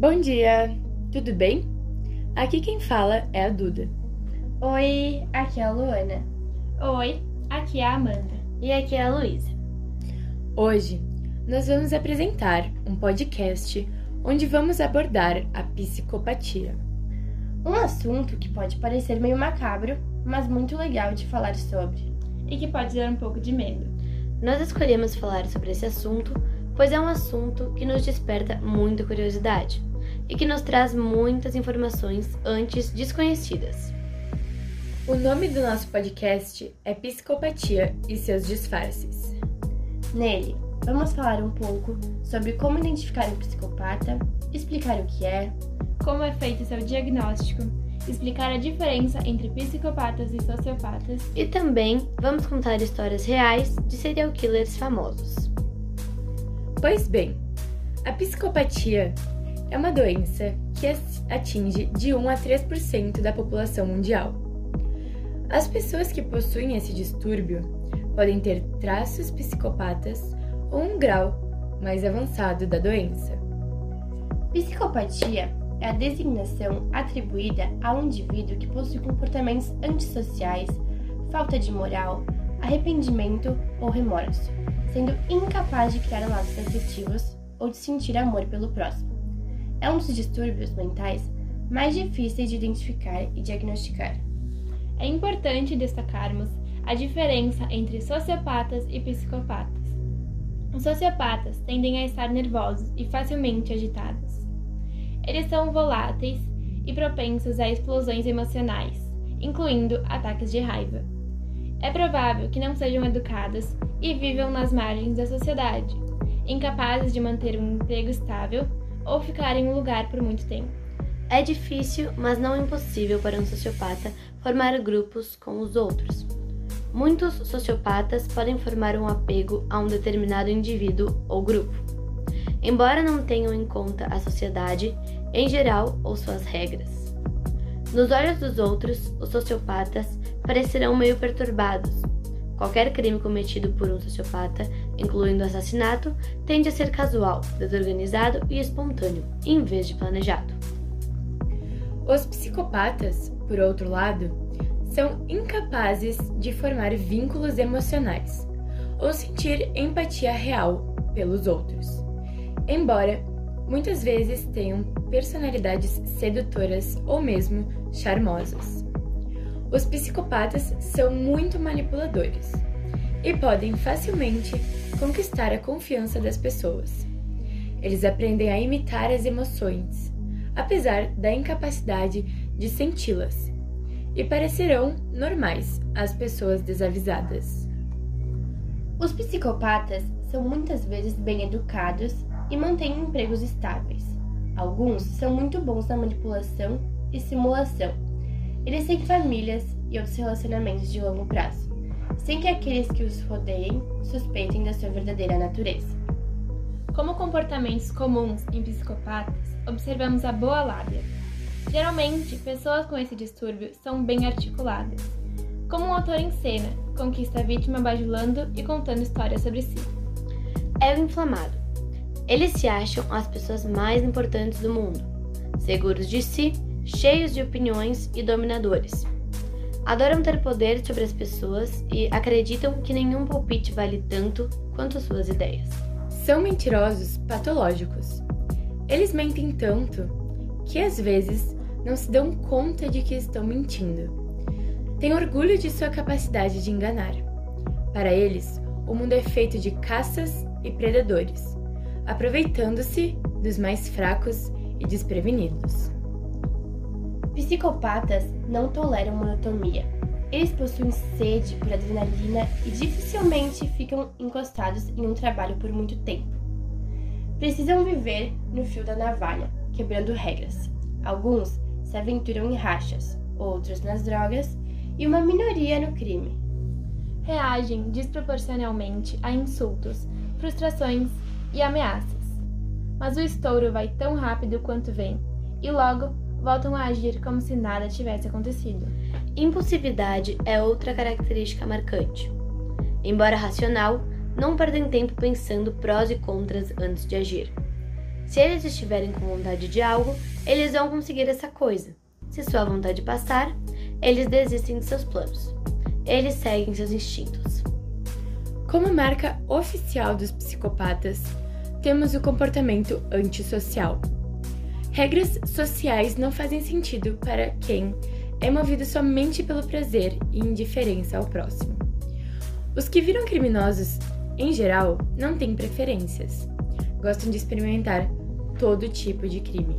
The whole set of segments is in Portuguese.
Bom dia, tudo bem? Aqui quem fala é a Duda. Oi, aqui é a Luana. Oi, aqui é a Amanda. E aqui é a Luísa. Hoje nós vamos apresentar um podcast onde vamos abordar a psicopatia. Um assunto que pode parecer meio macabro, mas muito legal de falar sobre. E que pode dar um pouco de medo. Nós escolhemos falar sobre esse assunto pois é um assunto que nos desperta muita curiosidade e que nos traz muitas informações antes desconhecidas. O nome do nosso podcast é Psicopatia e seus disfarces. Nele, vamos falar um pouco sobre como identificar um psicopata, explicar o que é, como é feito seu diagnóstico, explicar a diferença entre psicopatas e sociopatas e também vamos contar histórias reais de serial killers famosos. Pois bem, a psicopatia é uma doença que atinge de 1 a 3% da população mundial. As pessoas que possuem esse distúrbio podem ter traços psicopatas ou um grau mais avançado da doença. Psicopatia é a designação atribuída a um indivíduo que possui comportamentos antissociais, falta de moral, arrependimento ou remorso sendo incapaz de criar laços afetivos ou de sentir amor pelo próximo. É um dos distúrbios mentais mais difíceis de identificar e diagnosticar. É importante destacarmos a diferença entre sociopatas e psicopatas. Os sociopatas tendem a estar nervosos e facilmente agitados. Eles são voláteis e propensos a explosões emocionais, incluindo ataques de raiva. É provável que não sejam educados e vivam nas margens da sociedade, incapazes de manter um emprego estável ou ficar em um lugar por muito tempo. É difícil, mas não impossível para um sociopata formar grupos com os outros. Muitos sociopatas podem formar um apego a um determinado indivíduo ou grupo, embora não tenham em conta a sociedade em geral ou suas regras. Nos olhos dos outros, os sociopatas parecerão meio perturbados. Qualquer crime cometido por um sociopata, incluindo assassinato, tende a ser casual, desorganizado e espontâneo, em vez de planejado. Os psicopatas, por outro lado, são incapazes de formar vínculos emocionais ou sentir empatia real pelos outros, embora muitas vezes tenham personalidades sedutoras ou mesmo charmosas. Os psicopatas são muito manipuladores e podem facilmente conquistar a confiança das pessoas. Eles aprendem a imitar as emoções, apesar da incapacidade de senti-las, e parecerão normais às pessoas desavisadas. Os psicopatas são muitas vezes bem educados e mantêm empregos estáveis. Alguns são muito bons na manipulação e simulação eles têm famílias e outros relacionamentos de longo prazo, sem que aqueles que os rodeiem suspeitem da sua verdadeira natureza. Como comportamentos comuns em psicopatas, observamos a boa lábia. Geralmente, pessoas com esse distúrbio são bem articuladas. Como um autor em cena, conquista a vítima bajulando e contando histórias sobre si. É o inflamado. Eles se acham as pessoas mais importantes do mundo, seguros de si cheios de opiniões e dominadores. Adoram ter poder sobre as pessoas e acreditam que nenhum palpite vale tanto quanto suas ideias. São mentirosos patológicos. Eles mentem tanto que às vezes não se dão conta de que estão mentindo. Têm orgulho de sua capacidade de enganar. Para eles, o mundo é feito de caças e predadores, aproveitando-se dos mais fracos e desprevenidos. Psicopatas não toleram monotonia. Eles possuem sede por adrenalina e dificilmente ficam encostados em um trabalho por muito tempo. Precisam viver no fio da navalha, quebrando regras. Alguns se aventuram em rachas, outros nas drogas e uma minoria no crime. Reagem desproporcionalmente a insultos, frustrações e ameaças. Mas o estouro vai tão rápido quanto vem, e logo voltam a agir como se nada tivesse acontecido. Impulsividade é outra característica marcante. Embora racional, não perdem tempo pensando prós e contras antes de agir. Se eles estiverem com vontade de algo, eles vão conseguir essa coisa. Se sua vontade passar, eles desistem de seus planos. Eles seguem seus instintos. Como marca oficial dos psicopatas, temos o comportamento antissocial. Regras sociais não fazem sentido para quem é movido somente pelo prazer e indiferença ao próximo. Os que viram criminosos, em geral, não têm preferências. Gostam de experimentar todo tipo de crime.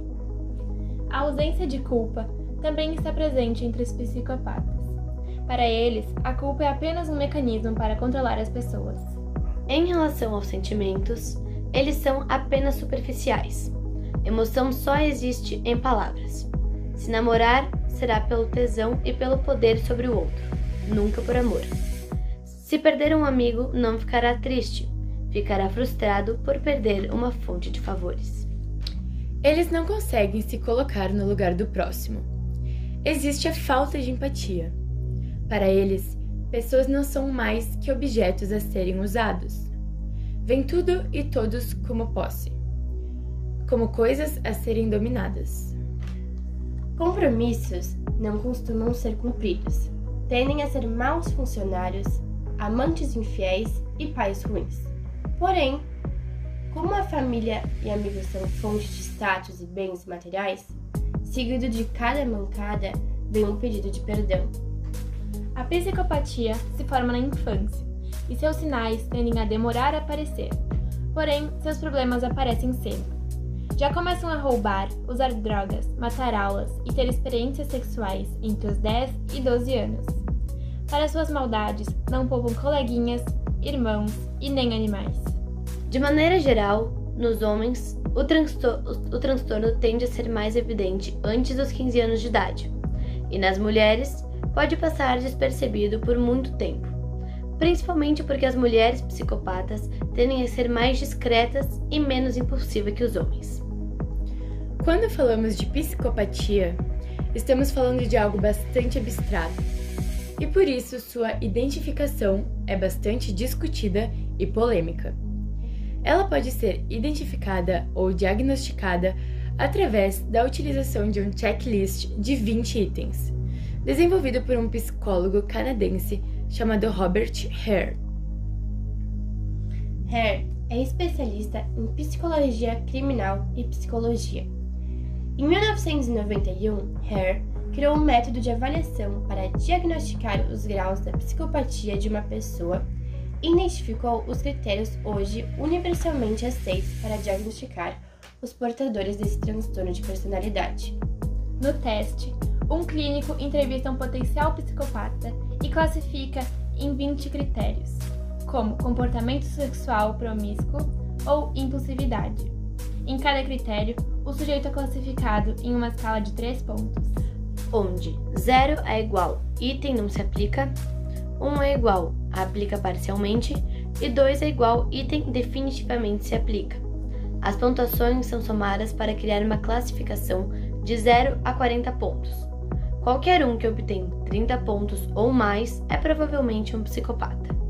A ausência de culpa também está presente entre os psicopatas. Para eles, a culpa é apenas um mecanismo para controlar as pessoas. Em relação aos sentimentos, eles são apenas superficiais. Emoção só existe em palavras. Se namorar, será pelo tesão e pelo poder sobre o outro, nunca por amor. Se perder um amigo, não ficará triste, ficará frustrado por perder uma fonte de favores. Eles não conseguem se colocar no lugar do próximo. Existe a falta de empatia. Para eles, pessoas não são mais que objetos a serem usados. Vem tudo e todos como posse, como coisas a serem dominadas. Compromissos não costumam ser cumpridos. Tendem a ser maus funcionários, amantes infiéis e pais ruins. Porém, como a família e amigos são fonte de status e bens materiais, seguido de cada mancada vem um pedido de perdão. A psicopatia se forma na infância e seus sinais tendem a demorar a aparecer. Porém, seus problemas aparecem cedo. Já começam a roubar, usar drogas, matar aulas e ter experiências sexuais entre os 10 e 12 anos. Para suas maldades, não poupam coleguinhas, irmãos e nem animais. De maneira geral, nos homens, o, transtorno, o transtorno tende a ser mais evidente antes dos 15 anos de idade, e nas mulheres, pode passar despercebido por muito tempo, principalmente porque as mulheres psicopatas tendem a ser mais discretas e menos impulsivas que os homens. Quando falamos de psicopatia, estamos falando de algo bastante abstrato, e por isso sua identificação é bastante discutida e polêmica. Ela pode ser identificada ou diagnosticada através da utilização de um checklist de 20 itens, desenvolvido por um psicólogo canadense chamado Robert Hare. Hare é especialista em psicologia criminal e psicologia. Em 1991, Hare criou um método de avaliação para diagnosticar os graus da psicopatia de uma pessoa identificou os critérios hoje universalmente aceitos para diagnosticar os portadores desse transtorno de personalidade. No teste, um clínico entrevista um potencial psicopata e classifica em 20 critérios, como comportamento sexual promíscuo ou impulsividade. Em cada critério, o sujeito é classificado em uma escala de 3 pontos, onde 0 é igual item não se aplica, 1 é igual aplica parcialmente e 2 é igual item definitivamente se aplica. As pontuações são somadas para criar uma classificação de 0 a 40 pontos. Qualquer um que obtém 30 pontos ou mais é provavelmente um psicopata.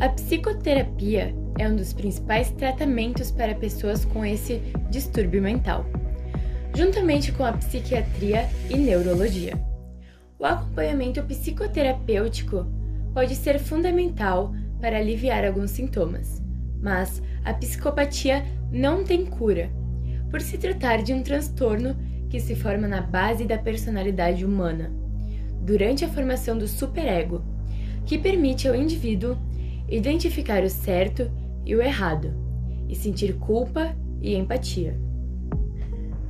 A psicoterapia é um dos principais tratamentos para pessoas com esse distúrbio mental, juntamente com a psiquiatria e neurologia. O acompanhamento psicoterapêutico pode ser fundamental para aliviar alguns sintomas, mas a psicopatia não tem cura, por se tratar de um transtorno que se forma na base da personalidade humana, durante a formação do superego, que permite ao indivíduo identificar o certo e o errado, e sentir culpa e empatia.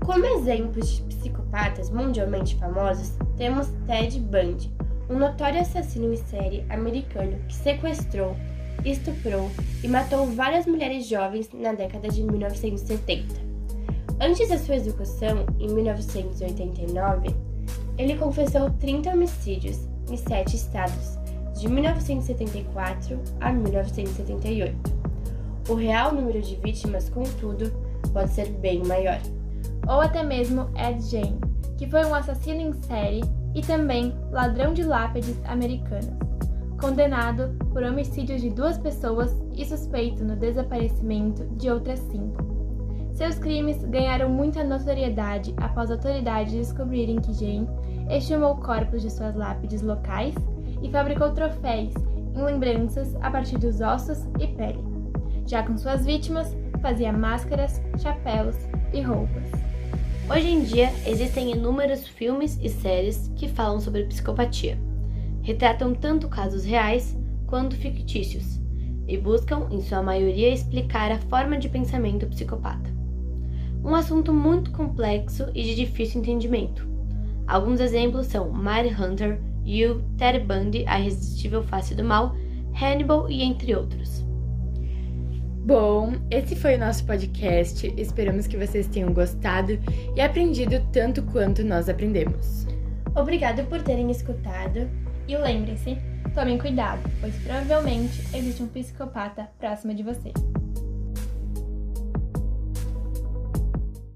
Como exemplos de psicopatas mundialmente famosos, temos Ted Bundy, um notório assassino em série americano que sequestrou, estuprou e matou várias mulheres jovens na década de 1970. Antes da sua execução, em 1989, ele confessou 30 homicídios em sete estados, de 1974 a 1978. O real número de vítimas, contudo, pode ser bem maior. Ou até mesmo Ed Gein, que foi um assassino em série e também ladrão de lápides americanos, condenado por homicídio de duas pessoas e suspeito no desaparecimento de outras cinco. Seus crimes ganharam muita notoriedade após autoridades descobrirem que Jane estimou corpos de suas lápides locais e fabricou troféus em lembranças a partir dos ossos e pele. Já com suas vítimas, fazia máscaras, chapéus e roupas. Hoje em dia, existem inúmeros filmes e séries que falam sobre psicopatia. Retratam tanto casos reais quanto fictícios e buscam, em sua maioria, explicar a forma de pensamento psicopata. Um assunto muito complexo e de difícil entendimento. Alguns exemplos são Hunter, You, Ted Bundy, A Irresistível Face do Mal, Hannibal e entre outros. Bom, esse foi o nosso podcast. Esperamos que vocês tenham gostado e aprendido tanto quanto nós aprendemos. Obrigado por terem escutado e lembrem-se, tomem cuidado, pois provavelmente existe um psicopata próximo de você.